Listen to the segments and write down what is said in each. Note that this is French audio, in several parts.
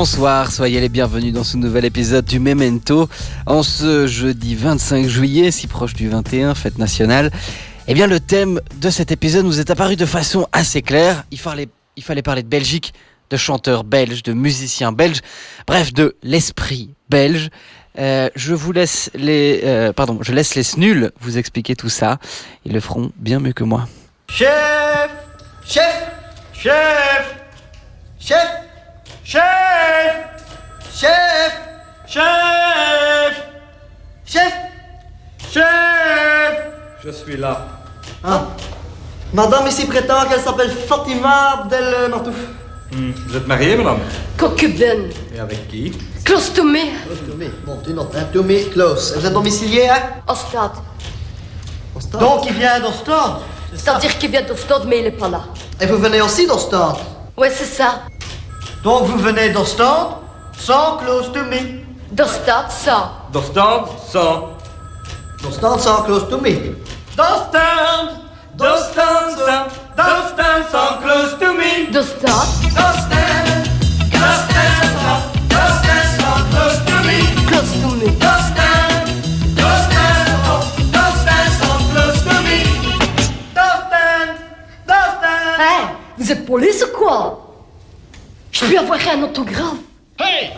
Bonsoir, soyez les bienvenus dans ce nouvel épisode du Memento. En ce jeudi 25 juillet, si proche du 21, fête nationale, eh bien le thème de cet épisode nous est apparu de façon assez claire. Il fallait, parler de Belgique, de chanteurs belges, de musiciens belges, bref, de l'esprit belge. Euh, je vous laisse les, euh, pardon, je laisse les snuls vous expliquer tout ça. Ils le feront bien mieux que moi. Chef Chef Chef Chef Chef Chef Chef Chef Chef Je suis là. Ah. Madame ici prétend qu'elle s'appelle Fatima Abdel Martouf. Hmm, Vous êtes marié, madame? Concubine. Et avec qui? Clostomé. Tomé, bon, tu notes, hein. Tomé, close. Vous êtes domicilié, hein? Ostad. Donc, il vient d'Ostende. C'est-à-dire qu'il vient d'Ostad, mais il est pas là. Et vous venez aussi d'Ostende. Ouais, c'est ça. Donc, vous venez d'Ostende sans close to me. D'Ostad, ça. D'Ostende, sans. D'Ostende sans close to me. D'Ostende D'Ostende, sans. D'Ostende, sans close to me. D'Ostad. D'Ostende D'Ostende, sans. D'Ostende, sans close to me. Clostomé. D'Ostende D'Ostende, sans. D'Ostende, sans close to me. D'Ostende D'Ostende Hey, vous êtes police ou quoi Je peux avoir un autographe. Hey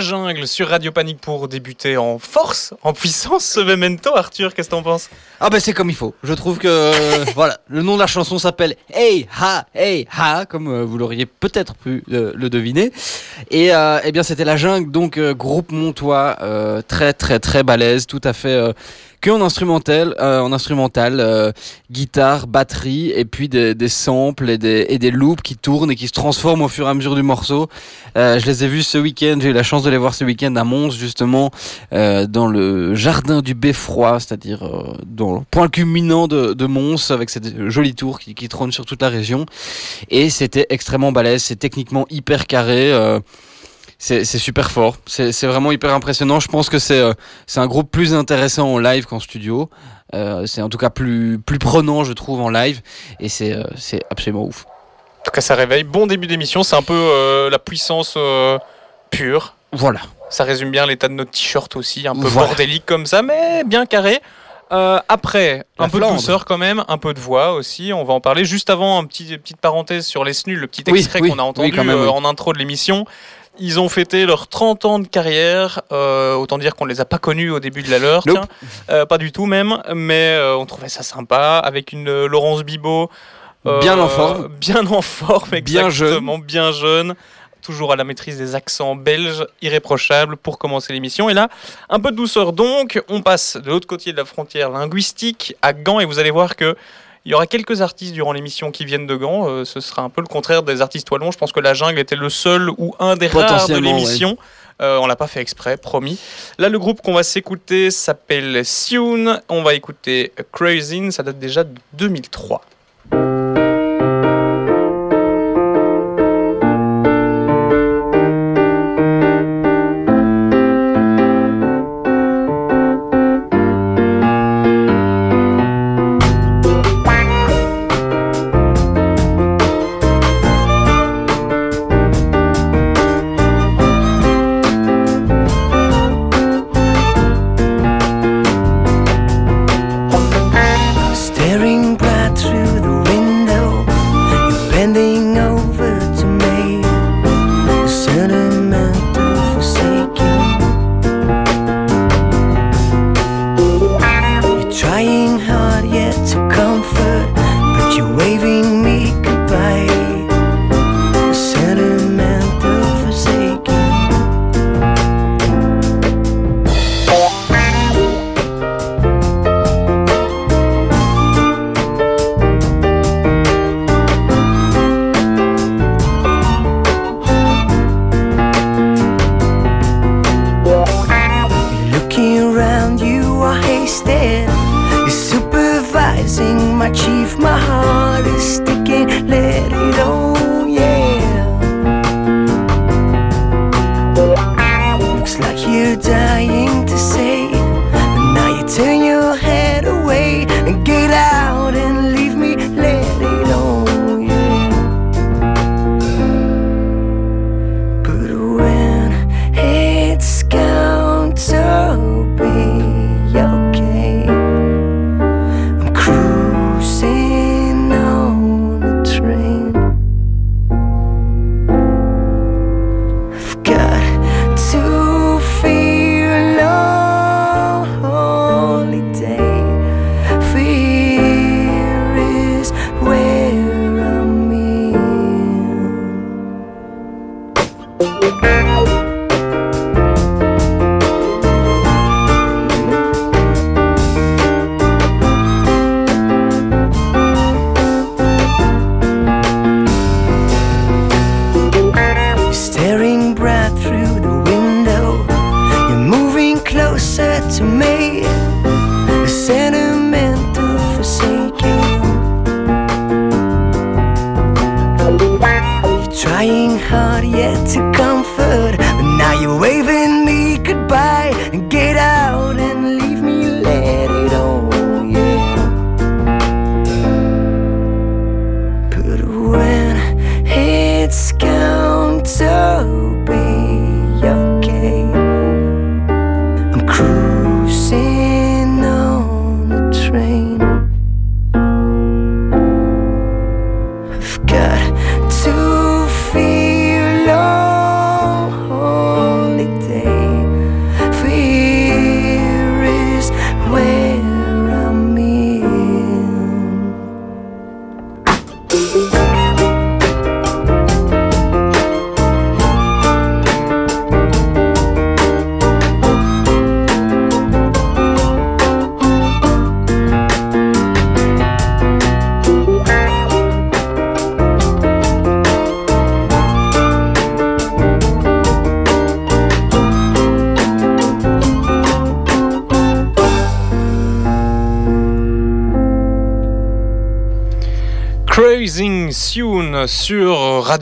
Jungle sur Radio Panique pour débuter en force, en puissance ce Memento. Arthur, qu'est-ce que t'en penses? Ah bah c'est comme il faut. Je trouve que euh, voilà, le nom de la chanson s'appelle Hey Ha Hey Ha, comme euh, vous l'auriez peut-être pu euh, le deviner. Et euh, eh bien c'était la jungle, donc groupe montois, très très très balèze, tout à fait que en instrumental, en instrumental, guitare, batterie, et puis des, des samples et des, et des loops qui tournent et qui se transforment au fur et à mesure du morceau. Je les ai vus ce week-end, j'ai eu la chance de les voir ce week-end à Mons justement, dans le jardin du Beffroi, c'est-à-dire dans le point culminant de, de Mons, avec cette jolie tour qui, qui trône sur toute la région. Et c'était extrêmement balèze, c'est techniquement hyper carré. euh, c'est super fort, c'est vraiment hyper impressionnant. Je pense que c'est euh, c'est un groupe plus intéressant en live qu'en studio. Euh, c'est en tout cas plus plus prenant, je trouve, en live, et c'est absolument ouf. En tout cas, ça réveille. Bon début d'émission, c'est un peu la puissance pure. Voilà. Ça résume bien l'état de notre t-shirt aussi, un peu Voilà. bordélique comme ça, mais bien carré. Euh, après, un peu de douceur quand même, un peu de voix aussi, on va en parler. Juste avant, un petit, petite parenthèse sur les SNUL, le petit extrait oui, qu'on a entendu quand même, euh, oui. en intro de l'émission. Ils ont fêté leurs 30 ans de carrière, euh, autant dire qu'on ne les a pas connus au début de la leur, Nope. tiens. Pas du tout même, mais on trouvait ça sympa, avec une Laurence Bibot. Bien en forme. Bien en forme, Bien jeune. exactement, bien jeune. Toujours à la maîtrise des accents belges, irréprochables pour commencer l'émission. Et là, un peu de douceur donc. On passe de l'autre côté de la frontière linguistique à Gand et vous allez voir que il y aura quelques artistes durant l'émission qui viennent de Gand. Euh, ce sera un peu le contraire des artistes wallons. Je pense que la jungle était le seul ou un des rares de l'émission. Euh, on l'a pas fait exprès, promis. Là, le groupe qu'on va s'écouter s'appelle Sioun. On va écouter Cruising. Ça date déjà de 2003.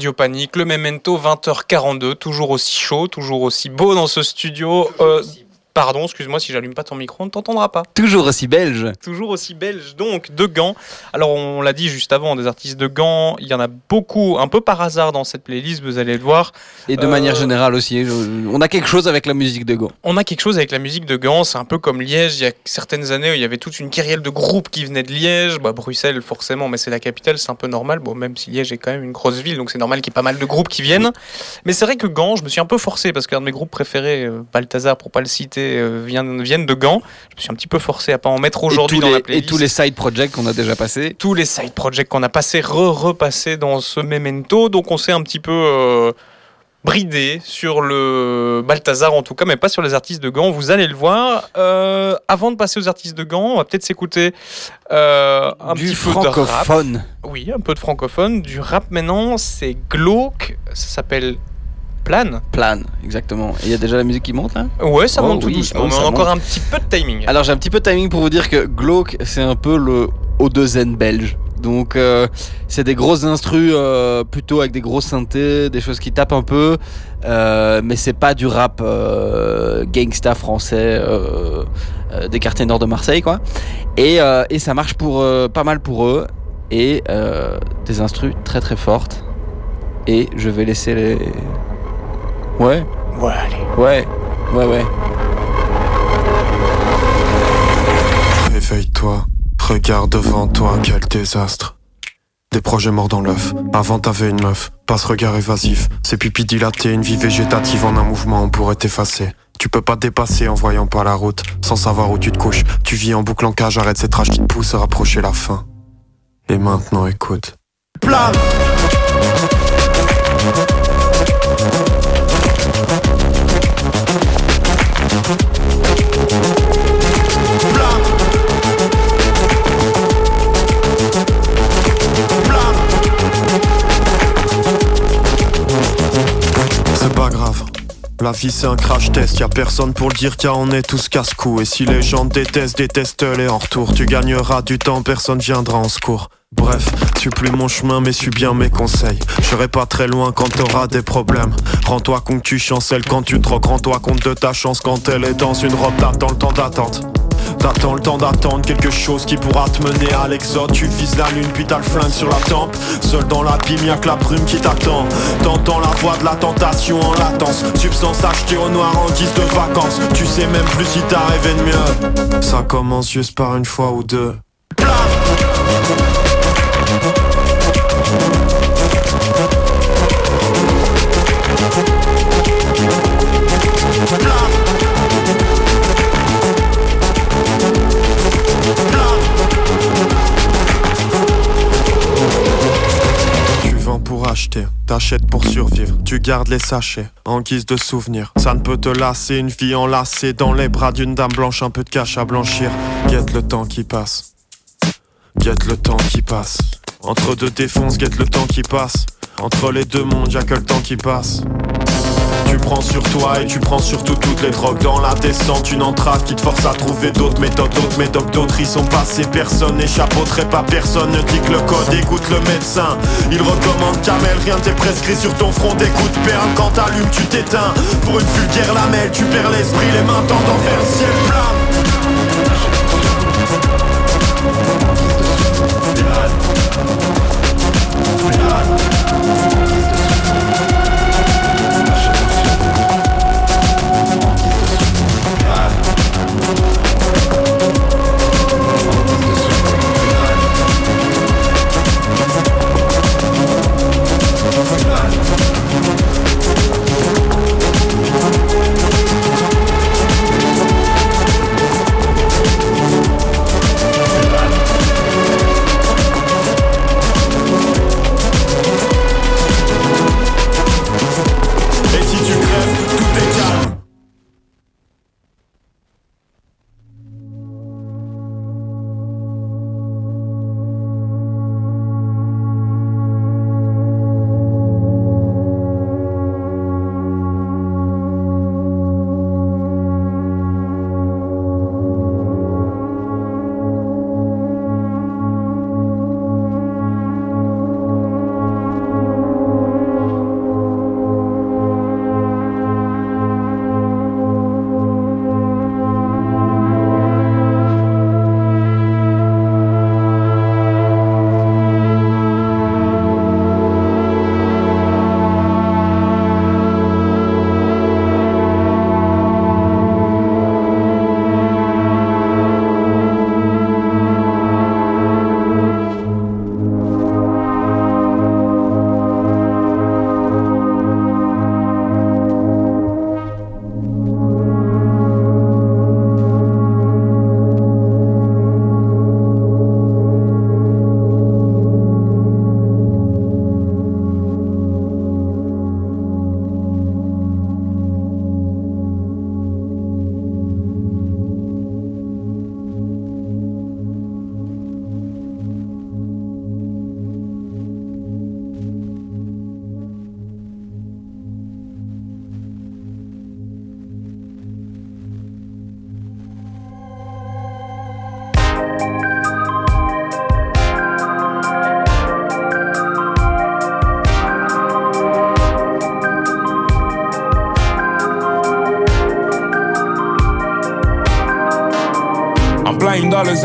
Le Memento 20h42, toujours aussi chaud, toujours aussi beau dans ce studio. Euh, pardon, excuse-moi si j'allume pas ton micro, on ne t'entendra pas. Toujours aussi belge. Toujours aussi belge, donc de Gand. Alors on l'a dit juste avant, des artistes de Gand, il y en a beaucoup, un peu par hasard dans cette playlist, vous allez le voir. Et de Euh, manière générale aussi, on a quelque chose avec la musique de Gand. On a quelque chose avec la musique de Gand, c'est un peu comme Liège, il y a certaines années où il y avait toute une kyrielle de groupes qui venaient de Liège, bah, Bruxelles forcément, mais c'est la capitale, c'est un peu normal, bon même si Liège est quand même une grosse ville, donc c'est normal qu'il y ait pas mal de groupes qui viennent. Mais c'est vrai que Gand, je me suis un peu forcé, parce qu'un de mes groupes préférés, euh, Balthazar pour pas le citer, euh, viennent de Gand, je me suis un petit peu forcé à pas en mettre Et aujourd'hui dans les- la Et playlist. tous les side projects qu'on a déjà passés. tous les side projects qu'on a passé, re-repassé dans ce memento. Donc on s'est un petit peu euh, bridé sur le Balthazar en tout cas, mais pas sur les artistes de Gand. Vous allez le voir. Euh, avant de passer aux artistes de Gand, on va peut-être s'écouter euh, un du petit peu de rap. francophone. Oui, un peu de francophone. Du rap maintenant, c'est glauque. Ça s'appelle Plan. Plan, exactement. Et il y a déjà la musique qui monte là? Ouais, ça Oh monte tout doucement, oh, mais on a encore un petit peu de timing. Alors j'ai un petit peu de timing pour vous dire que Glauque, c'est un peu le O2N belge. Donc euh, c'est des grosses instrus euh, plutôt avec des grosses synthés, des choses qui tapent un peu, euh, mais c'est pas du rap gangsta français des quartiers nord de Marseille quoi. Et, et ça marche pour pas mal pour eux et des instrus très très fortes. Et je vais laisser les ouais Ouais, allez. ouais ouais ouais. Réveille-toi, regarde devant toi, quel désastre. Des projets morts dans l'œuf. Avant t'avais une meuf, pas ce regard évasif. Ces pupilles dilatées, une vie végétative en un mouvement, on pourrait t'effacer. Tu peux pas dépasser en voyant pas la route, sans savoir où tu te couches. Tu vis en boucle en cage, arrête cette rage qui te pousse à rapprocher la fin. Et maintenant écoute. Plan Vie c'est un crash test, y a personne pour le dire car on est tous casse-cou. Et si les gens te détestent, déteste-les en retour. Tu gagneras du temps, personne viendra en secours Bref, suis plus mon chemin mais suis bien mes conseils. Je serai pas très loin quand t'auras des problèmes. Rends-toi compte que tu chancelles quand tu troques Rends-toi compte de ta chance quand elle est dans une robe. T'attends le temps d'attente T'attends le temps d'attendre quelque chose qui pourra te mener à l'exode. Tu vises la lune puis t'as le flingue sur la tempe. Seul dans l'abîme y'a que la brume qui t'attend. T'entends la voix de la tentation en latence. Substance achetée au noir en guise de vacances. Tu sais même plus si t'as rêvé de mieux. Ça commence juste par une fois ou deux acheter, t'achètes pour survivre, tu gardes les sachets en guise de souvenir. Ça ne peut te lasser, une vie enlacée dans les bras d'une dame blanche, un peu de cash à blanchir. Guette le temps qui passe, guette le temps qui passe. Entre deux défonces, guette le temps qui passe. Entre les deux mondes, y'a que le temps qui passe. Tu prends sur toi et tu prends surtout toutes les drogues. Dans la descente, une entrave qui te force à trouver d'autres méthodes. D'autres méthodes, d'autres y sont passés Personne n'échappe au trépas, personne. Ne clique le code Écoute le médecin, il recommande Camel Rien t'est prescrit sur ton front. D'écoute Perle, quand t'allumes tu t'éteins. Pour une vulgaire lamelle, tu perds l'esprit Les mains tendant vers le ciel plat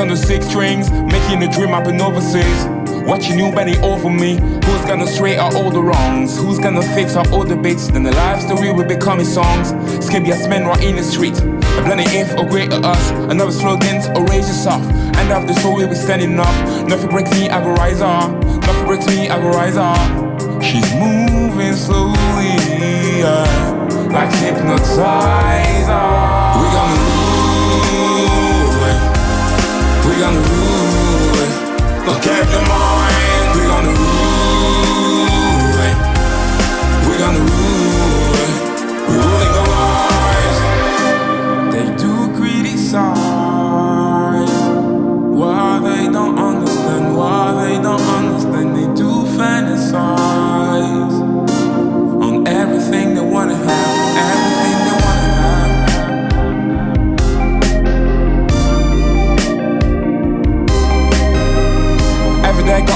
on the six strings, making a dream happen overseas. Watching you bending over me. Who's gonna straight out all the wrongs? Who's gonna fix out all the bits? Then the life story will become songs. Skibbias men right in the street. A blending if or greater us. Another slogans or raise yourself. And after so we'll be standing up. Nothing breaks me, I go rise up. Nothing breaks me, I go rise up. She's moving slowly, yeah, like hypnotizer. We gonna We gonna it. Look at the mind. We gonna move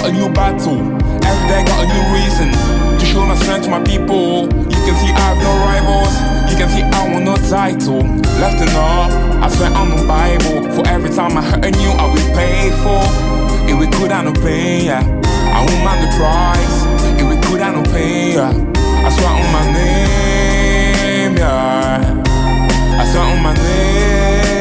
got a new battle, every day got a new reason to show my strength to my people. You can see I have no rivals, you can see I want no title. Left and up, I swear I'm a Bible. For every time I hurt you, I will pay for. If we could, I no pay, yeah. I won't mind the price. If we could, I no pay, yeah. I swear on my name, yeah. I swear on my name.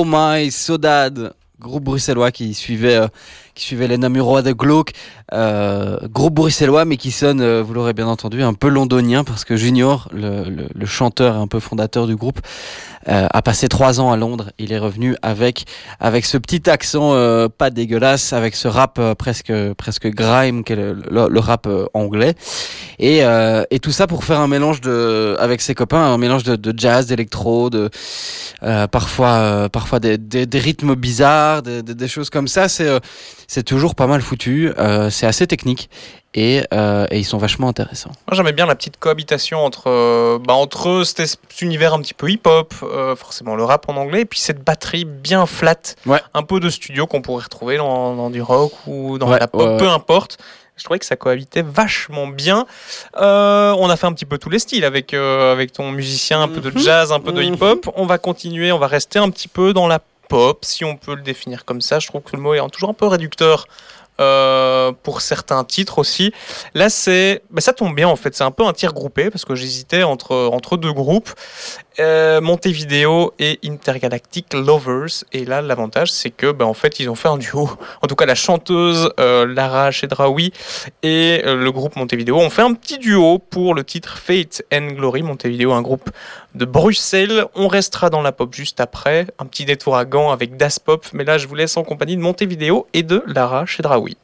Oh My Sodad, groupe bruxellois qui suivait, euh, qui suivait les Namurois de Glauque. Euh, groupe bruxellois, mais qui sonne, euh, vous l'aurez bien entendu, un peu londonien, parce que Junior, le, le- chanteur et un peu fondateur du groupe, a passé trois ans à Londres. Il est revenu avec, avec ce petit accent euh, pas dégueulasse, avec ce rap euh, presque, presque grime, le, le- rap euh, anglais. Et, euh, et tout ça pour faire un mélange de, avec ses copains, un mélange de, de jazz, d'électro, de, euh, parfois, euh, parfois des, des, rythmes bizarres, des, des- choses comme ça. C'est, euh, c'est toujours pas mal foutu. euh, c'est assez technique et, euh, et ils sont vachement intéressants. Moi, j'aimais bien la petite cohabitation entre, euh, bah, entre eux, cet, univers un petit peu hip-hop, euh, forcément le rap en anglais, et puis cette batterie bien flat, un peu de studio qu'on pourrait retrouver dans, dans du rock ou dans Ouais, la pop, ouais, peu importe. Je trouvais que ça cohabitait vachement bien. Euh, on a fait un petit peu tous les styles avec, avec ton musicien, un peu de jazz, un peu de hip-hop. On va continuer, on va rester un petit peu dans la pop, si on peut le définir comme ça. Je trouve que le mot est toujours un peu réducteur euh, pour certains titres aussi. Là, c'est, bah, ça tombe bien en fait. C'est un peu un tir groupé parce que j'hésitais entre entre deux groupes, euh, Montevideo et Intergalactic Lovers. Et là, l'avantage, c'est que, bah, en fait, ils ont fait un duo. En tout cas, la chanteuse euh, Lara Chedraoui et euh, le groupe Montevideo ont fait un petit duo pour le titre Fate and Glory. Montevideo, un groupe de Bruxelles. On restera dans la pop juste après. Un petit détour à Gand avec Das Pop. Mais là, je vous laisse en compagnie de Montevideo et de Lara Chedraoui.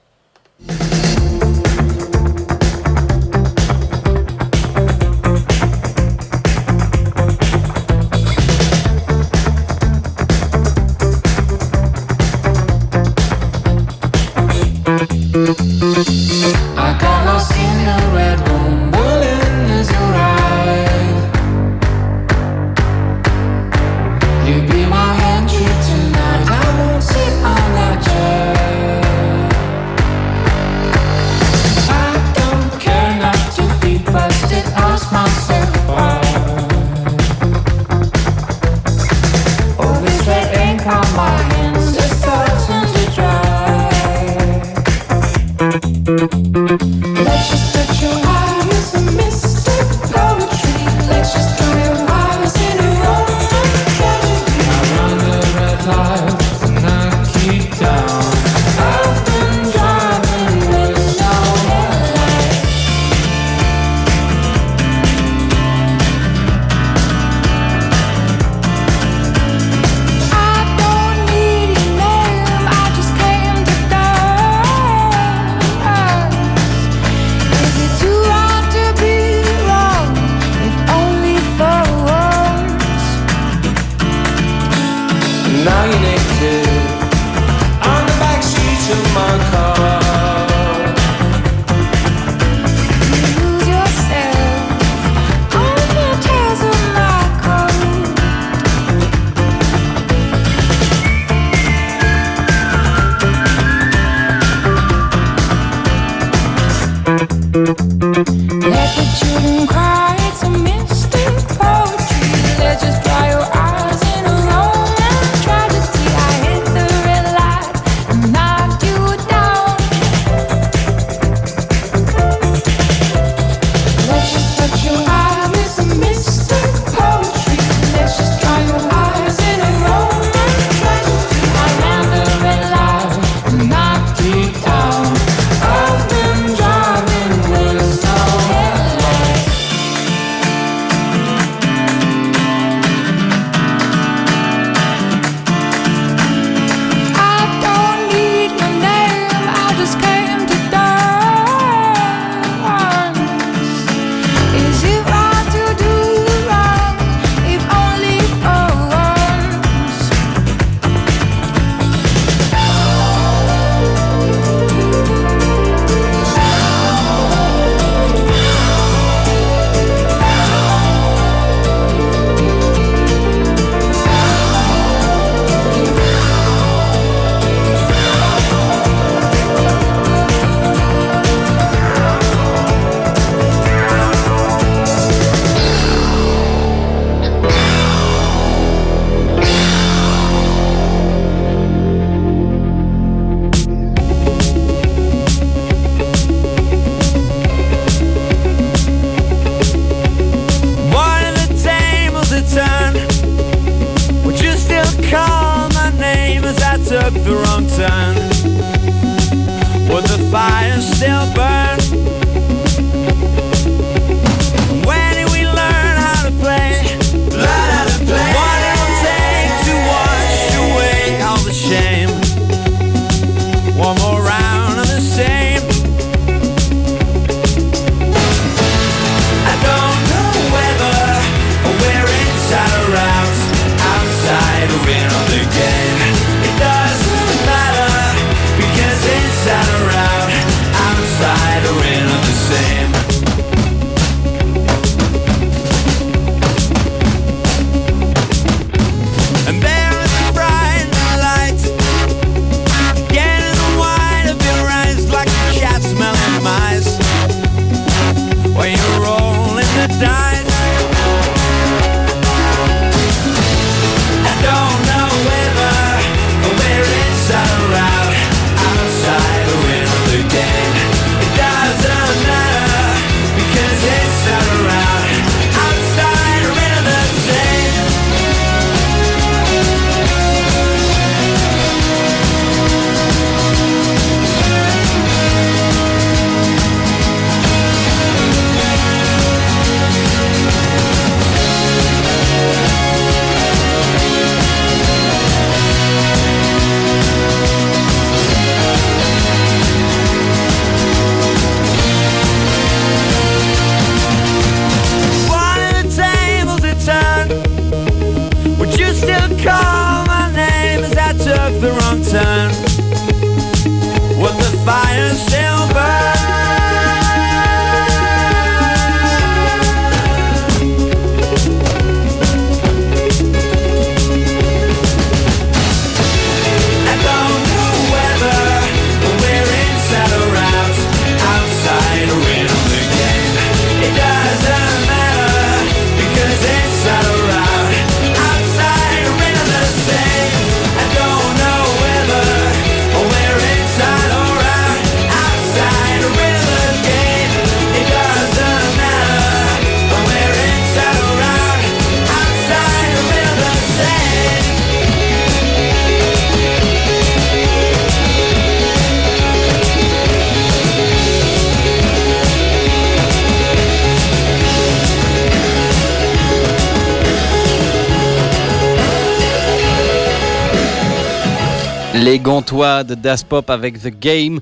Les Gantois de Das Pop avec The Game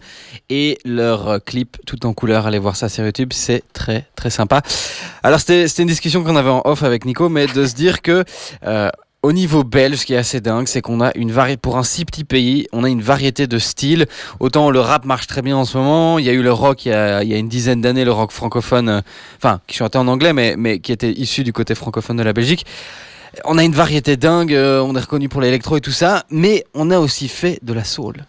et leur clip tout en couleur. Allez voir ça sur YouTube, c'est très très sympa. Alors c'était c'était une discussion qu'on avait en off avec Nico, mais de se dire que euh, Au niveau belge, ce qui est assez dingue, c'est qu'on a une variété, pour un si petit pays, on a une variété de styles. Autant le rap marche très bien en ce moment, il y a eu le rock il y a, il y a une dizaine d'années, le rock francophone, euh, enfin, qui chantait en anglais, mais, mais qui était issu du côté francophone de la Belgique. On a une variété dingue, euh, on est reconnu pour l'électro et tout ça, mais on a aussi fait de la soul.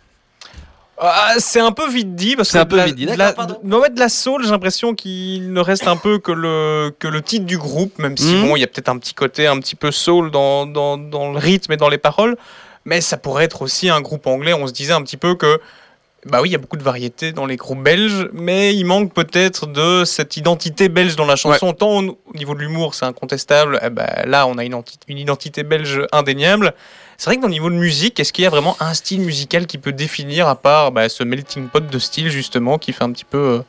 Ah, c'est un peu vite dit parce que un peu de la- vite dit, la- pardon. de- ouais, de la soul, j'ai l'impression qu'il ne reste un peu que le que le titre du groupe, même si Mhm. bon, il y a peut-être un petit côté un petit peu soul dans, dans, dans le rythme et dans les paroles, mais ça pourrait être aussi un groupe anglais. On se disait un petit peu que bah oui, il y a beaucoup de variétés dans les groupes belges, mais il manque peut-être de cette identité belge dans la chanson. Tant au, au niveau de l'humour, c'est incontestable. eh ben, là, on a une, identi- une identité belge indéniable. C'est vrai que dans le niveau de musique, est-ce qu'il y a vraiment un style musical qui peut définir, à part bah, ce melting pot de style justement, qui fait un petit peu euh,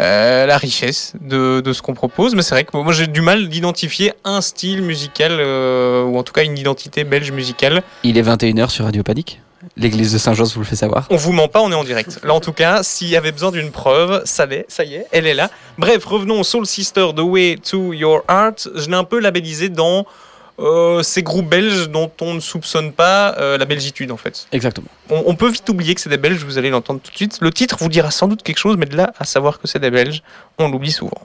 euh, la richesse de, de ce qu'on propose? Mais c'est vrai que moi j'ai du mal d'identifier un style musical, euh, ou en tout cas une identité belge musicale. Il est 21h sur Radio Panique. L'église de Saint-Jean vous le fait savoir. On vous ment pas, on est en direct. Là, en tout cas, s'il y avait besoin d'une preuve, ça l'est, ça y est, elle est là. Bref, revenons au Soul Sister, The Way to Your Heart. Je l'ai un peu labellisé dans euh, ces groupes belges dont on ne soupçonne pas euh, la belgitude, en fait. Exactement. On, on peut vite oublier que c'est des Belges, vous allez l'entendre tout de suite. Le titre vous dira sans doute quelque chose, mais de là à savoir que c'est des Belges, on l'oublie souvent.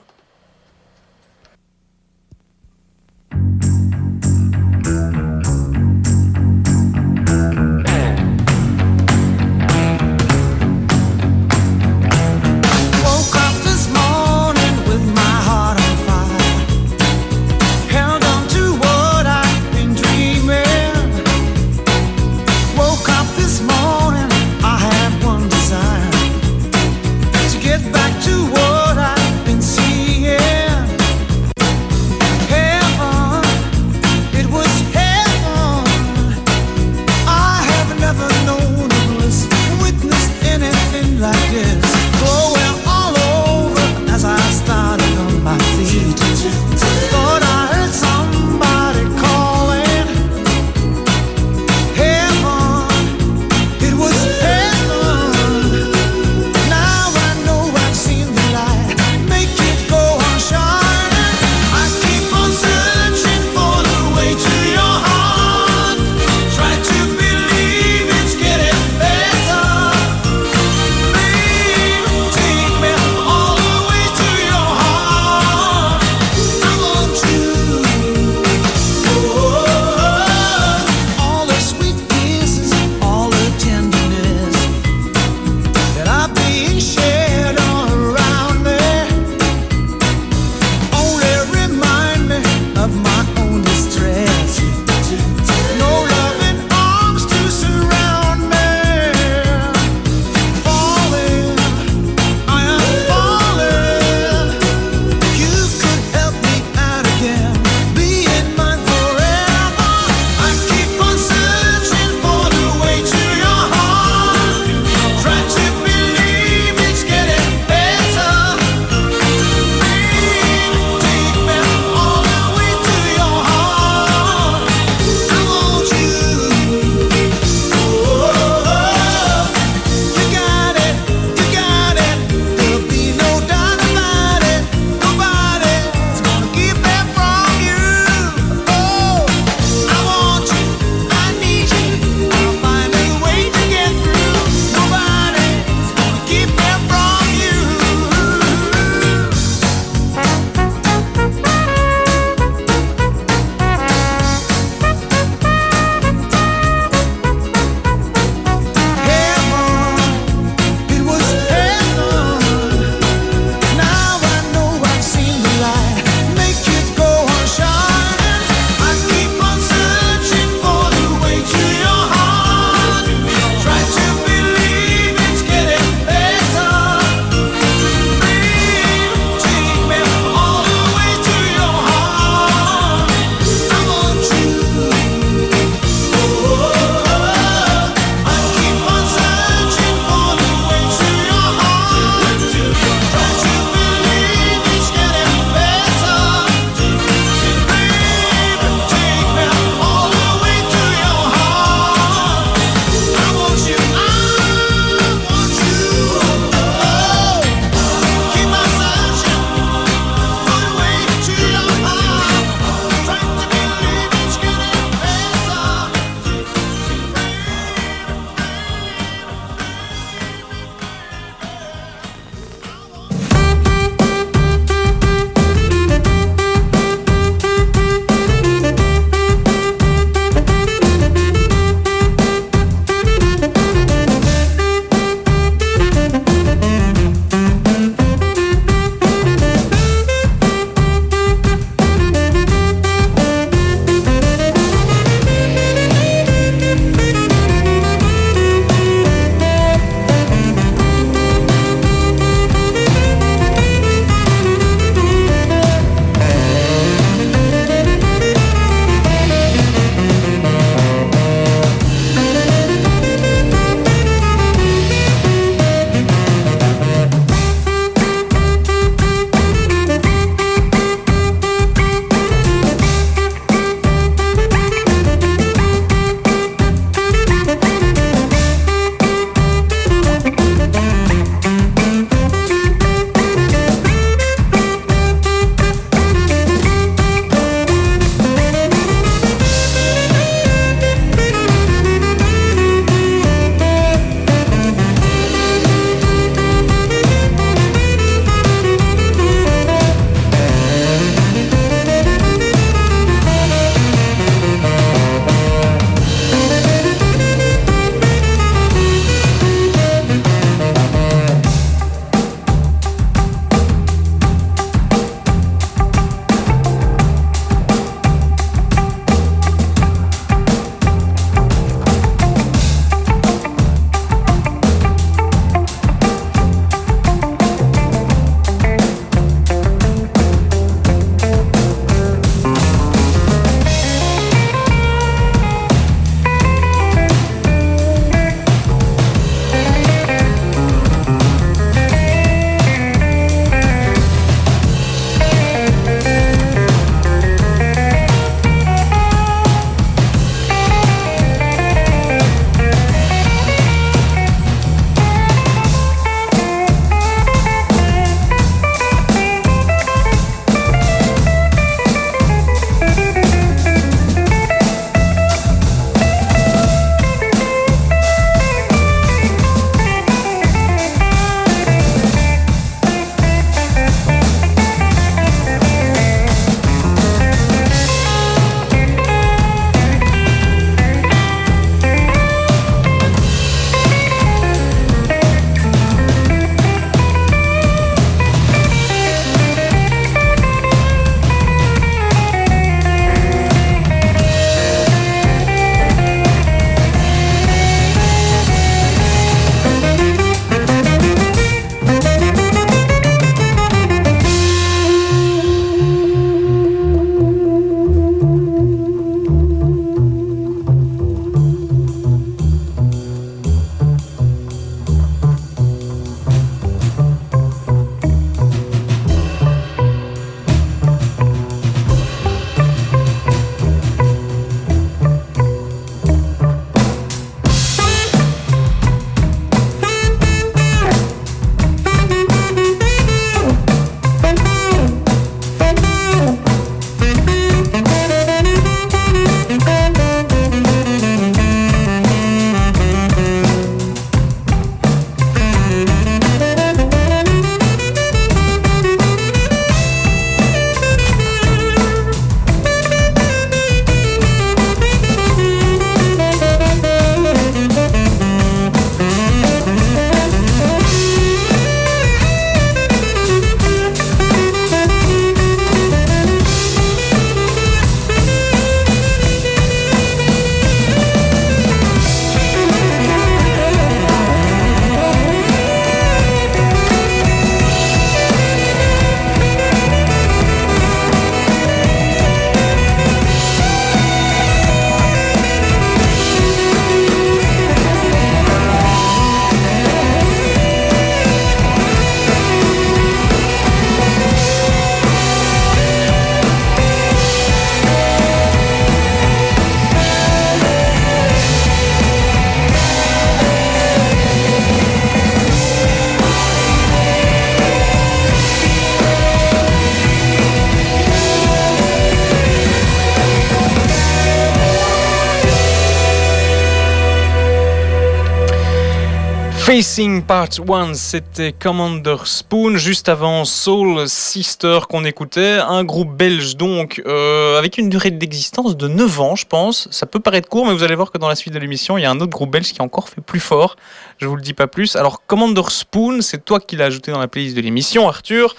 Three Facing Part 1, c'était Commander Spoon, juste avant Soul Sister qu'on écoutait, un groupe belge donc euh, avec une durée d'existence de 9 ans je pense, ça peut paraître court mais vous allez voir que dans la suite de l'émission il y a un autre groupe belge qui a encore fait plus fort, je vous le dis pas plus. Alors Commander Spoon, c'est toi qui l'as ajouté dans la playlist de l'émission Arthur,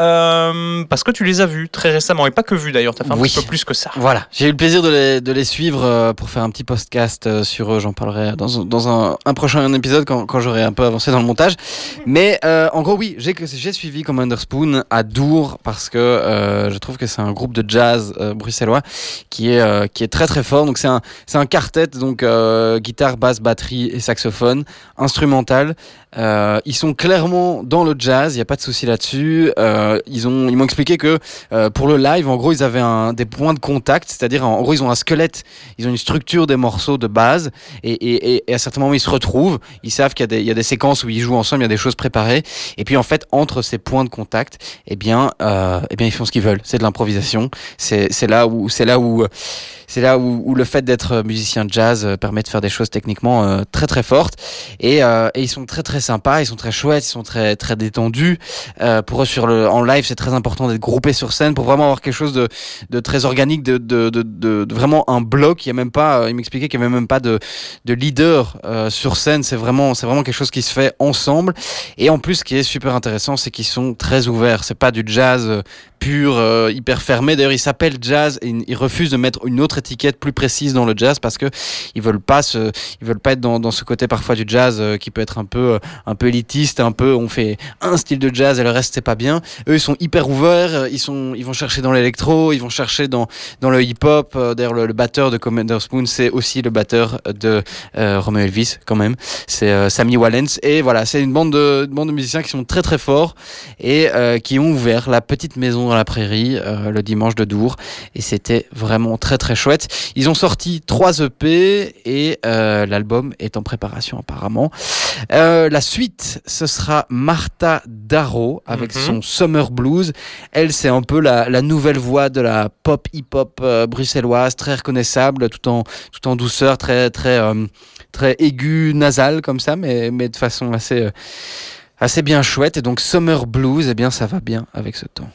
euh, parce que tu les as vus très récemment et pas que vus d'ailleurs, tu as fait un Oui. petit peu plus que ça. Voilà, j'ai eu le plaisir de les, de les suivre euh, pour faire un petit podcast sur eux. J'en parlerai dans, dans un, un prochain épisode quand, quand j'aurai un peu avancé dans le montage. Mais euh, en gros, oui, j'ai suivi Commander Spoon à Dour parce que euh, je trouve que c'est un groupe de jazz euh, bruxellois qui est, qui est très très fort. Donc c'est un, un quartet, donc guitare, basse, batterie et saxophone, instrumental. Ils sont clairement dans le jazz, il n'y a pas de souci là-dessus. Ils ont, ils m'ont expliqué que pour le live, en gros, ils avaient des points de contact, c'est-à-dire en gros, ils ont un squelette, ils ont une structure des morceaux de base, et, à certains moments, ils se retrouvent. Ils savent qu'il y a y a des séquences où ils jouent ensemble, il y a des choses préparées, et puis en fait, entre ces points de contact, eh bien, euh, eh bien, ils font ce qu'ils veulent. C'est de l'improvisation. C'est, là où, c'est là où, c'est là où, le fait d'être musicien jazz euh, permet de faire des choses techniquement euh, très très fortes. Et, euh, et ils sont très très sympas, ils sont très chouettes, ils sont très très détendus. Pour eux sur en live, c'est très important d'être groupé sur scène pour vraiment avoir quelque chose de, de très organique, de, de, de, vraiment un bloc. Il y a même pas, il m'expliquait qu'il y avait même pas de, de leader sur scène. C'est vraiment c'est vraiment quelque chose qui se fait ensemble. Et en plus, ce qui est super intéressant, c'est qu'ils sont très ouverts. C'est pas du jazz euh, pur, euh, hyper fermé. D'ailleurs, ils s'appellent jazz et ils refusent de mettre une autre étiquette plus précise dans le jazz parce que ils veulent pas ils veulent pas être dans, ce côté parfois du jazz euh, qui peut être un peu, un peu élitiste, un peu, on fait un style de jazz et le reste c'est pas bien. Eux, ils sont hyper ouverts. Ils sont, ils vont chercher dans l'électro, ils vont chercher dans, dans le hip-hop. D'ailleurs, le, le batteur de Commander Spoon, c'est aussi le batteur de Romeo Elvis quand même. C'est Sammy Et voilà, c'est une bande de, une bande de musiciens qui sont très très forts et euh, qui ont ouvert la petite maison dans la prairie euh, le dimanche de Dour et c'était vraiment très très chouette. Ils ont sorti trois EP et euh, l'album est en préparation apparemment. La suite, ce sera Martha Darrow avec Mhm. son Summer Blues. Elle, c'est un peu la, la nouvelle voix de la pop hip-hop bruxelloise, très reconnaissable, tout en tout en douceur, très très très aiguë, nasale comme ça, mais de façon assez euh, assez bien chouette. Et donc Summer Blues, eh bien ça va bien avec ce temps.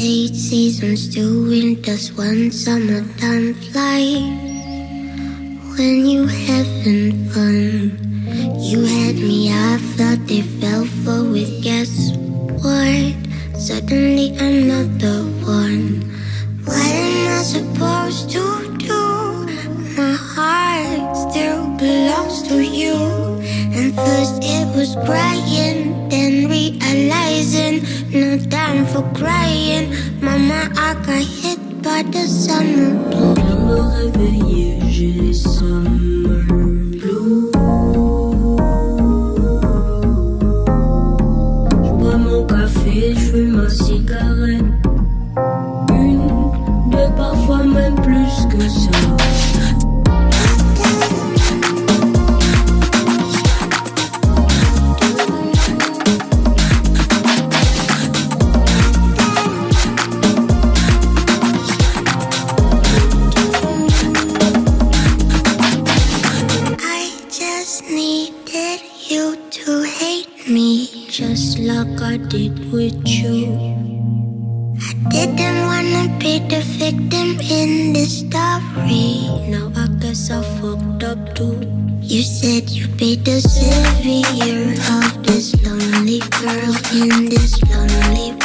Eight seasons, two winters, one summertime flight. When you having fun, you had me, I felt it fell for with guess what? Suddenly I'm not the one. What am I supposed to do? My heart still belongs to you. And first it was crying, then realizing no time for crying. Mama, I got hit by the summer réveiller, j'ai summer ma cigarette. Une, deux, parfois même plus que ça. Did with you. I didn't wanna be the victim in this story. Now I guess I fucked up too. You said you'd be the savior of this lonely girl in this lonely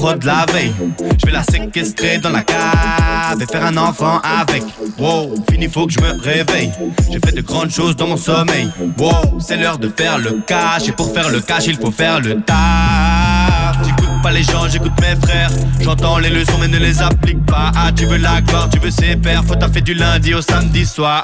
Je vais la séquestrer dans la cave et faire un enfant avec. Wow, fini, faut que je me réveille. J'ai fait de grandes choses dans mon sommeil. Wow, c'est l'heure de faire le cash. Et pour faire le cash, il faut faire le taf. J'écoute pas les gens, j'écoute mes frères. J'entends les leçons, mais ne les applique pas. Ah, tu veux la gloire, tu veux ses pères. Faut taffer du lundi au samedi soir.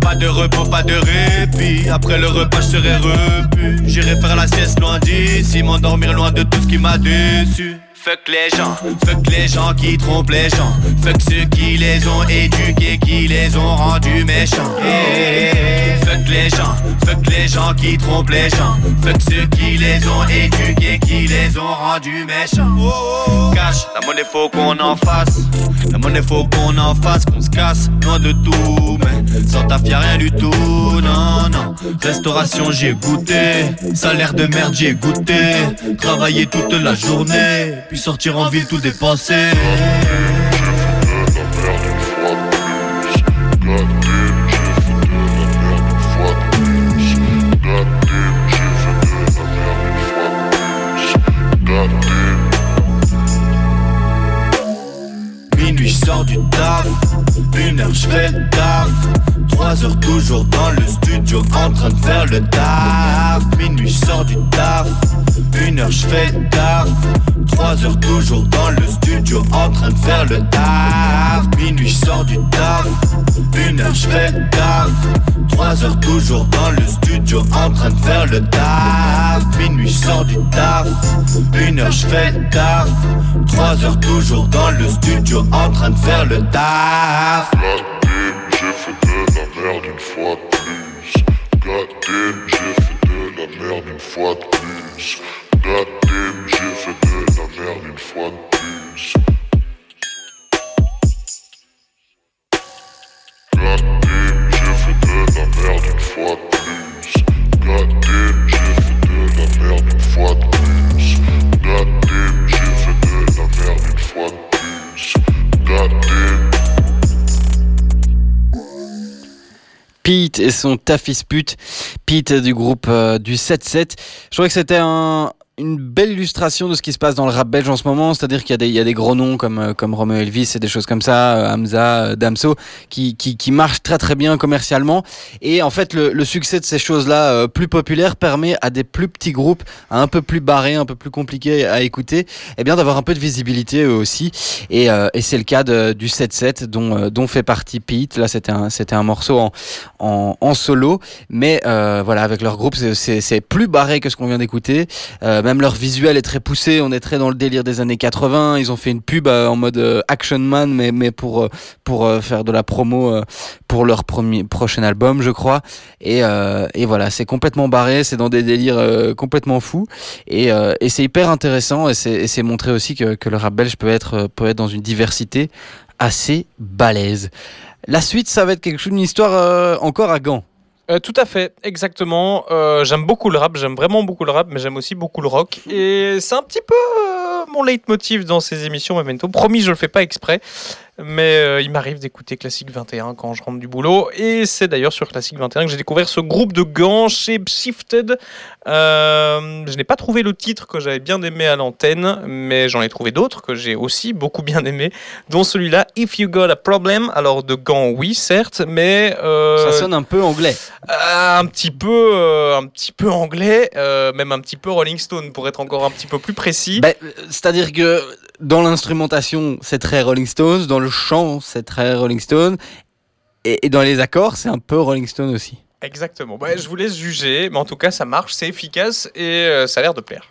Pas de repos, pas de répit. Après le repas, je serai repu. J'irai faire la sieste loin d'ici. M'endormir loin de tout ce qui m'a déçu. Fuck les gens, fuck les gens qui trompent les gens. Fuck ceux qui les ont éduqués, qui les ont rendus méchants. Eh, Fuck les gens, fuck les gens qui trompent les gens. Fuck ceux qui les ont éduqués, qui les ont rendus méchants. Cash, la monnaie faut qu'on en fasse. La monnaie faut qu'on en fasse, qu'on se casse, loin de tout. Mais sans taf y'a rien du tout, non, non. Restauration j'ai goûté, salaire de merde j'ai goûté. Travailler toute la journée, puis sortir en ville tout dépenser. Minuit, je sors du taf. Une heure, je fais taf. Trois heures, toujours dans le studio, en train de faire le taf. Minuit, je sors du taf. Une heure, je fais taf. Trois heures, toujours dans le studio, en train de faire le taf. Minuit, je sors du taf. Une heure, je fais taf. Trois heures, toujours dans le studio, en train de faire le taf. Minuit, je du taf. Une heure, je fais taf. Trois heures, toujours dans le studio, en train de faire le taf. J'ai fait de la merde une fois de plus. Goddamn, j'ai fait de la merde une fois de plus. Goddamn, j'ai fait de la merde une fois de plus. Goddamn, j'ai fait de la merde une fois de plus. Goddamn, j'ai fait. Goddamn. Pete et son Tafisput. Pete du groupe euh, du 7-7. Je trouvais que c'était un, une belle illustration de ce qui se passe dans le rap belge en ce moment, c'est-à-dire qu'il y a des, il y a des gros noms comme, euh, comme Romeo Elvis et des choses comme ça, euh, Hamza, euh, Damso, qui, qui, qui marchent très très bien commercialement. Et en fait, le, le succès de ces choses-là euh, plus populaires permet à des plus petits groupes, un peu plus barrés, un peu plus compliqués à écouter, eh bien d'avoir un peu de visibilité eux aussi. Et, euh, et c'est le cas de- du 7-7 dont, dont fait partie Pete. Là, c'était un, c'était un morceau en, en, solo, mais voilà, avec leur groupe, c'est- plus barré que ce qu'on vient d'écouter. Même leur visuel est très poussé, on est très dans le délire des années 80. Ils ont fait une pub euh, en mode euh, Action Man, mais, mais pour, euh, pour faire de la promo pour leur premier, prochain album, je crois. Et, et voilà, c'est complètement barré, c'est dans des délires complètement fous. Et, et c'est hyper intéressant, et c'est c'est montré aussi que, que le rap belge peut être, peut être dans une diversité assez balèze. La suite, ça va être quelque chose, une histoire encore à Gand. Euh, tout à fait, exactement. Euh, j'aime beaucoup le rap, j'aime vraiment beaucoup le rap, mais j'aime aussi beaucoup le rock. Et c'est un petit peu euh, mon leitmotiv dans ces émissions Memento. Promis, je le fais pas exprès. Mais euh, il m'arrive d'écouter Classique 21 quand je rentre du boulot. Et c'est d'ailleurs sur Classique 21 que j'ai découvert ce groupe de gants Shifted. Euh, je n'ai pas trouvé le titre que j'avais bien aimé à l'antenne, mais j'en ai trouvé d'autres que j'ai aussi beaucoup bien aimé, dont celui-là, If You Got a Problem. Alors de gants, oui, certes, mais... euh, Ça sonne un peu anglais. un petit peu, un petit peu anglais, même un petit peu Rolling Stone pour être encore un petit peu plus précis. Ben, C'est-à-dire que dans l'instrumentation, c'est très Rolling Stones, dans le chant, c'est très Rolling Stone, et, dans les accords, c'est un peu Rolling Stone aussi. Exactement. Ouais, je vous laisse juger, mais en tout cas, ça marche, c'est efficace et euh, ça a l'air de plaire.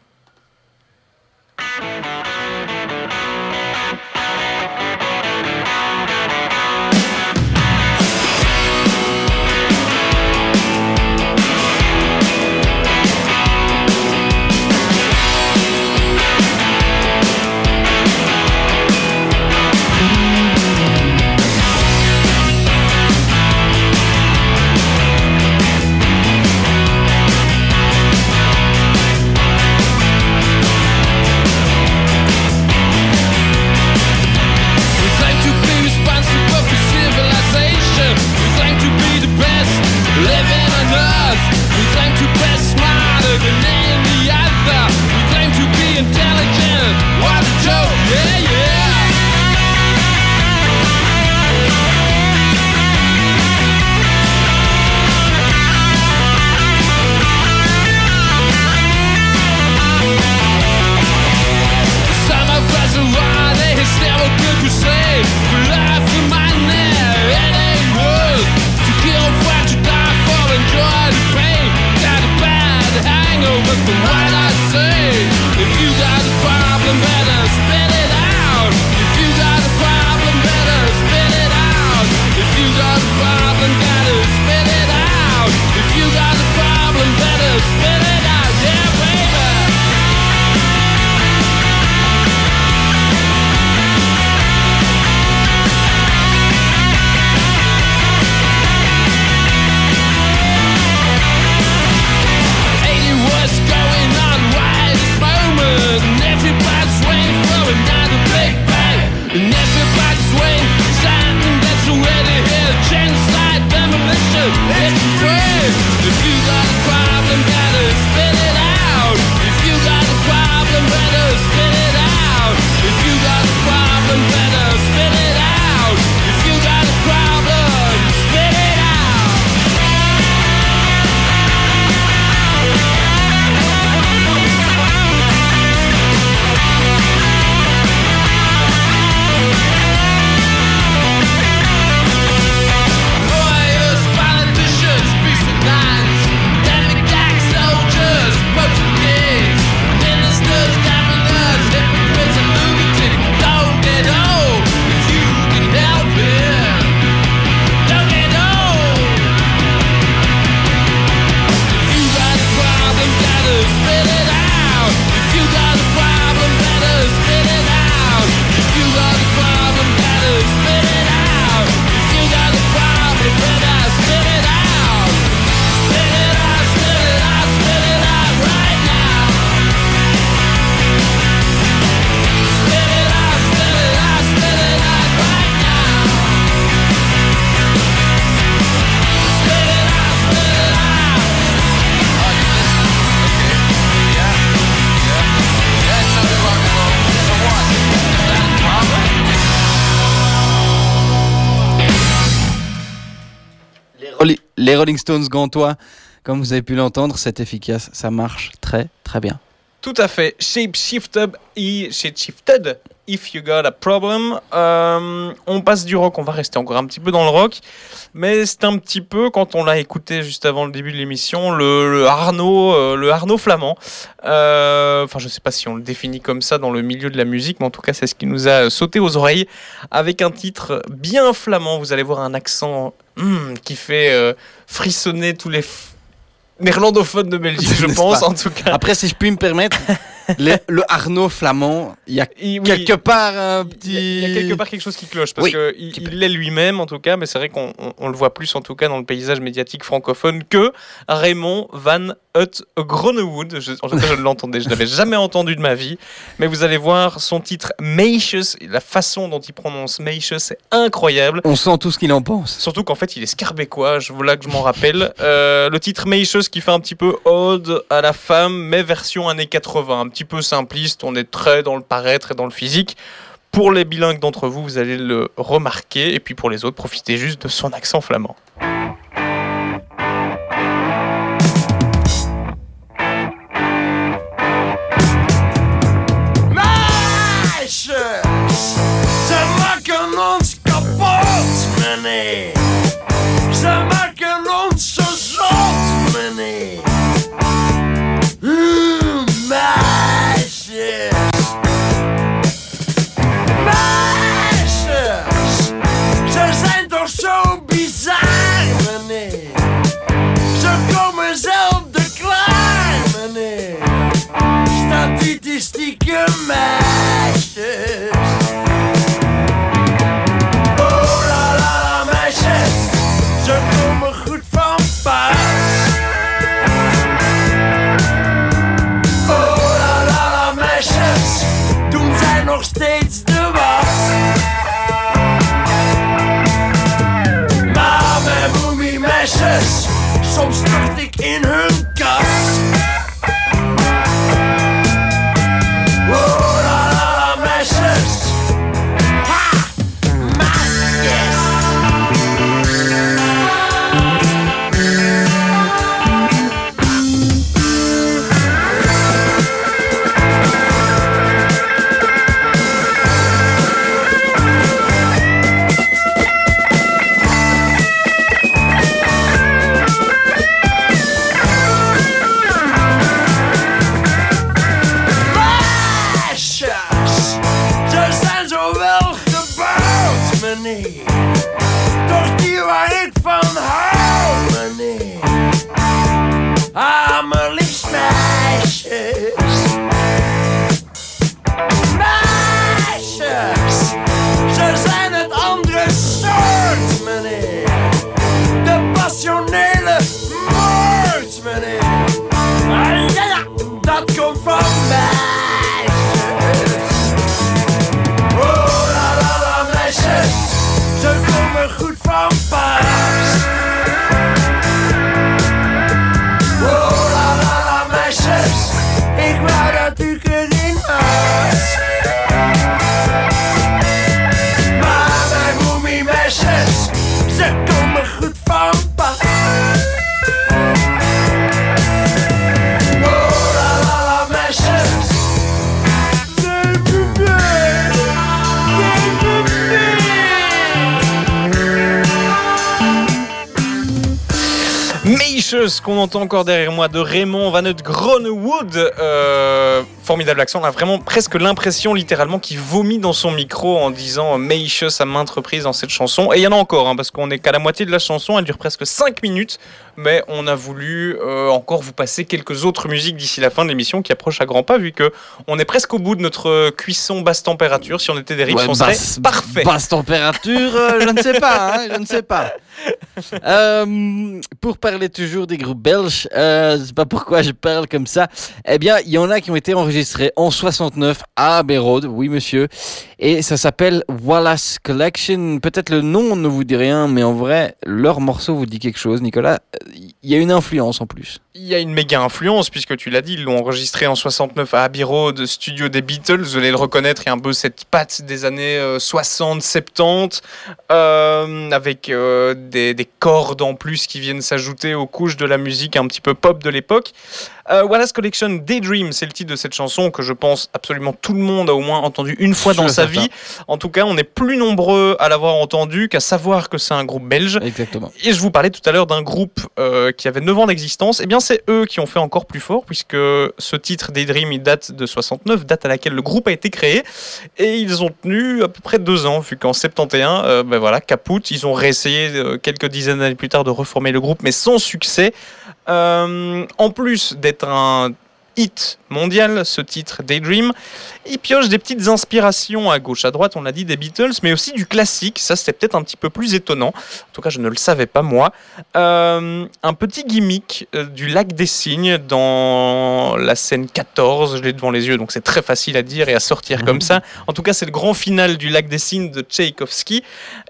Les Rolling Stones gantois, comme vous avez pu l'entendre, c'est efficace, ça marche très très bien. Tout à fait. Shape shifted, shape shifted. If you got a problem. Euh, on passe du rock, on va rester encore un petit peu dans le rock. Mais c'est un petit peu, quand on l'a écouté juste avant le début de l'émission, le, Arnaud, euh, le Arnaud flamand. Euh, Enfin, je sais pas si on le définit comme ça dans le milieu de la musique, mais en tout cas, c'est ce qui nous a sauté aux oreilles avec un titre bien flamand. Vous allez voir un accent hmm, qui fait euh, frissonner tous les f- néerlandophones de Belgique, je pense, pas en tout cas. Après, si je puis me permettre, Les- le Arnaud flamand, il y a quelque part un petit. Il y a quelque part quelque chose qui cloche parce Oui, que il il l'est lui-même en tout cas, mais c'est vrai qu'on on- on le voit plus en tout cas dans le paysage médiatique francophone que Raymond Van Hutt Gronewood. Je, en tout cas, je ne l'entendais, je n'avais jamais entendu de ma vie, mais vous allez voir son titre Macious, la façon dont il prononce Macious, c'est incroyable. On sent tout ce qu'il en pense. Surtout qu'en fait, il est scarbécois, je, voilà que je m'en rappelle. Euh, le titre Macious qui fait un petit peu ode à la femme, mais version années 80, un petit peu simpliste. On est très dans le paraître et dans le physique. Pour les bilingues d'entre vous, vous allez le remarquer. Et puis pour les autres, profitez juste de son accent flamand. Qu'on entend encore derrière moi, de Raymond Van Gronewood. Euh, formidable accent. On a vraiment presque l'impression, littéralement, qu'il vomit dans son micro en disant Meisjes à maintes reprises dans cette chanson. Et il y en a encore, hein, parce qu'on est qu'à la moitié de la chanson. Elle dure presque 5 minutes. Mais on a voulu euh, encore vous passer quelques autres musiques d'ici la fin de l'émission qui approche à grands pas, vu que on est presque au bout de notre cuisson basse température. Si on était des riches, Ouais, on serait basse- parfait. Basse température, euh, je ne sais pas, hein, je ne sais pas. Euh, pour parler toujours des groupes belges, euh, pas pourquoi je parle comme ça. Eh bien, il y en a qui ont été enregistrés en 69 à Abbey Road, oui monsieur, et ça s'appelle Wallace Collection. Peut-être le nom ne vous dit rien, mais en vrai, leur morceau vous dit quelque chose, Nicolas. Il y a une influence en plus. Il y a une méga influence, puisque tu l'as dit, ils l'ont enregistré en 69 à Abbey Road, studio des Beatles. Vous allez le reconnaître, il y a un peu cette patte des années euh, 60, 70, euh, avec euh, des, des cordes en plus qui viennent s'ajouter aux couches de la musique un petit peu pop de l'époque. Euh, Wallace Collection Daydream, c'est le titre de cette chanson que je pense absolument tout le monde a au moins entendu une fois dans sa certain. vie. En tout cas, on est plus nombreux à l'avoir entendu qu'à savoir que c'est un groupe belge. Exactement. Et je vous parlais tout à l'heure d'un groupe euh, qui avait 9 ans d'existence. Eh bien, c'est eux qui ont fait encore plus fort, puisque ce titre Daydream, il date de 69, date à laquelle le groupe a été créé. Et ils ont tenu à peu près deux ans, vu qu'en 71, euh, ben voilà, caput. Ils ont réessayé quelques dizaines d'années plus tard de reformer le groupe, mais sans succès. Euh, en plus d'être un hit mondial, ce titre Daydream. Il pioche des petites inspirations à gauche, à droite, on a dit des Beatles, mais aussi du classique. Ça, c'était peut-être un petit peu plus étonnant. En tout cas, je ne le savais pas moi. Euh, un petit gimmick euh, du lac des cygnes dans la scène 14. Je l'ai devant les yeux, donc c'est très facile à dire et à sortir comme ça. En tout cas, c'est le grand final du lac des cygnes de Tchaïkovski.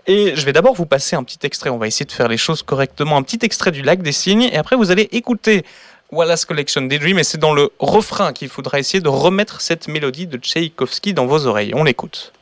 Et je vais d'abord vous passer un petit extrait. On va essayer de faire les choses correctement. Un petit extrait du lac des cygnes. Et après, vous allez écouter Wallace Collection Daydream. Et c'est dans le refrain qu'il faudra essayer de remettre cette mélodie de Tchaïkovski dans vos oreilles. On l'écoute.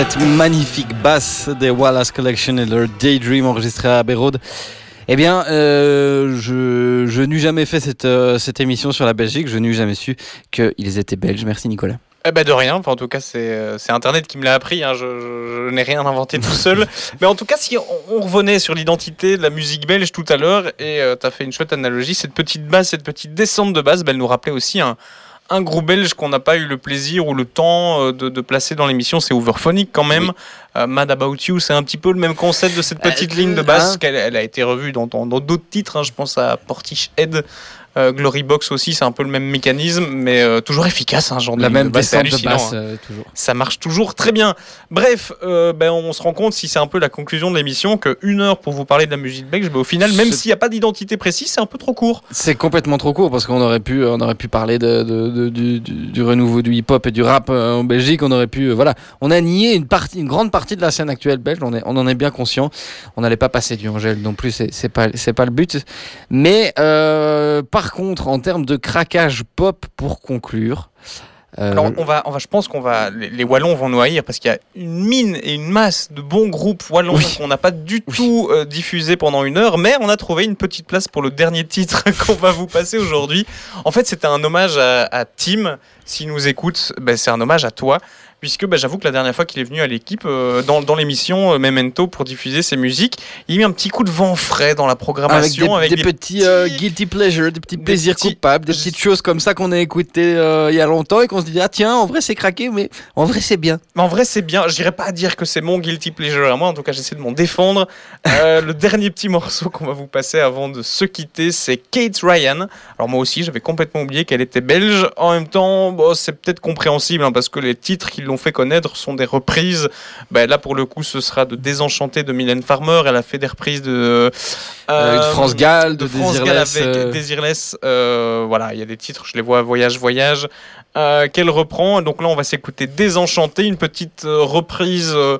Cette magnifique basse des Wallace Collection et leur Daydream enregistré à Abbey Road. Eh bien, euh, je, je n'eus jamais fait cette, euh, cette émission sur la Belgique, je n'eus jamais su qu'ils étaient belges. Merci Nicolas. Eh ben de rien, enfin, en tout cas c'est euh, Internet qui me l'a appris, hein. je, je- je n'ai rien inventé tout seul. Mais en tout cas si on, on revenait sur l'identité de la musique belge tout à l'heure, et tu as fait une chouette analogie, cette petite basse, cette petite descente de basse, ben, elle nous rappelait aussi un, un groupe belge qu'on n'a pas eu le plaisir ou le temps euh, de, de placer dans l'émission, c'est Overphonic quand même. Euh, Mad About You, c'est un petit peu le même concept de cette petite ligne de basse, hein. qu'elle elle a été revue dans dans- dans d'autres titres, hein. je pense à Portishead. Euh, Glory Box aussi, c'est un peu le même mécanisme, mais euh, toujours efficace, hein, genre de La ligne même de basse, de hallucinant, basse, hein. euh, toujours. Ça marche toujours très bien. Bref, ben, on se rend compte, si c'est un peu la conclusion de l'émission, que une heure pour vous parler de la musique belge, ben, au final, même s'il n'y a pas d'identité précise, c'est un peu trop court. C'est complètement trop court parce qu'on aurait pu, on aurait pu parler de, de- de- du, du- du renouveau du hip-hop et du rap en Belgique. On aurait pu, voilà, on a nié une partie, une grande partie de la scène actuelle belge. On, est, on en est bien conscient. On n'allait pas passer du Angèle non plus. C'est c'est pas, c'est pas le but. Mais euh, par contre, en termes de craquage pop, pour conclure. euh, Alors, on va, on va, je pense qu'on va, les, les Wallons vont nous haïr parce qu'il y a une mine et une masse de bons groupes Wallons qu'on n'a pas du tout euh, diffusé pendant une heure, mais on a trouvé une petite place pour le dernier titre qu'on va vous passer aujourd'hui. En fait, c'était un hommage à, à Tim. S'il nous écoute, ben, c'est un hommage à toi. Puisque ben, j'avoue que la dernière fois qu'il est venu à l'équipe, euh, dans, dans l'émission euh, Memento pour diffuser ses musiques, il a mis un petit coup de vent frais dans la avec des, programmation. des petits euh, guilty pleasures, des petits plaisirs coupables, des petites choses comme ça qu'on a écoutées il y a longtemps et qu'on se dit ah tiens en vrai c'est craqué mais en vrai c'est bien. Mais en vrai, c'est bien. Je dirais pas à dire que c'est mon guilty pleasure à moi. En tout cas, j'essaie de m'en défendre. Le dernier petit morceau qu'on va vous passer avant de se quitter, c'est Kate Ryan. Alors moi aussi, j'avais complètement oublié qu'elle était belge. En même temps, bon, c'est peut-être compréhensible hein, parce que les titres qui l'ont fait connaître sont des reprises. Ben, là, pour le coup, ce sera de Désenchanté de Mylène Farmer. Elle a fait des reprises de Euh, de France Gall, de France Gall Desireless, avec euh. Euh, voilà, il y a des titres, je les vois, Voyage, Voyage, euh, qu'elle reprend. Donc là, on va s'écouter Désenchanté, une petite euh, reprise euh,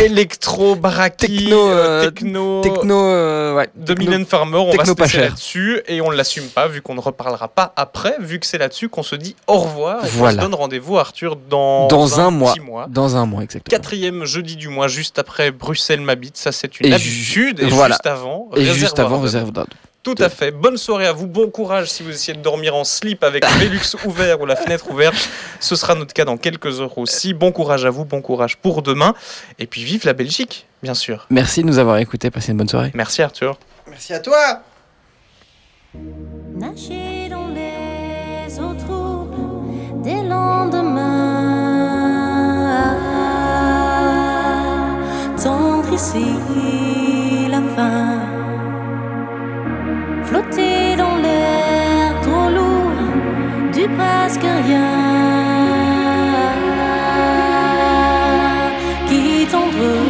électro, baraki, Techno, euh, euh, techno, techno, euh, ouais, techno- Mylène Farmer. On va se pas laisser cher. là-dessus et on ne l'assume pas vu qu'on ne reparlera pas après, vu que c'est là-dessus qu'on se dit au revoir et Voilà. se donne rendez-vous, Arthur, dans, Dans un mois. Dans un mois exactement. Quatrième jeudi du mois, juste après Bruxelles m'habite. Ça, c'est une Et ju- habitude. Et voilà. juste avant, Et juste avant. Réserve. Tout à fait. Bonne soirée à vous. Bon courage si vous essayez de dormir en slip avec le Velux ouvert ou la fenêtre ouverte. Ce sera notre cas dans quelques heures aussi. Bon courage à vous. Bon courage pour demain. Et puis vive la Belgique, bien sûr. Merci de nous avoir écoutés. Passez une bonne soirée. Merci Arthur. Merci à toi. Nager dans les eaux troubles des lendemains. Tendre ici la fin. Flotter dans l'air trop lourd du presque rien. Qui tendre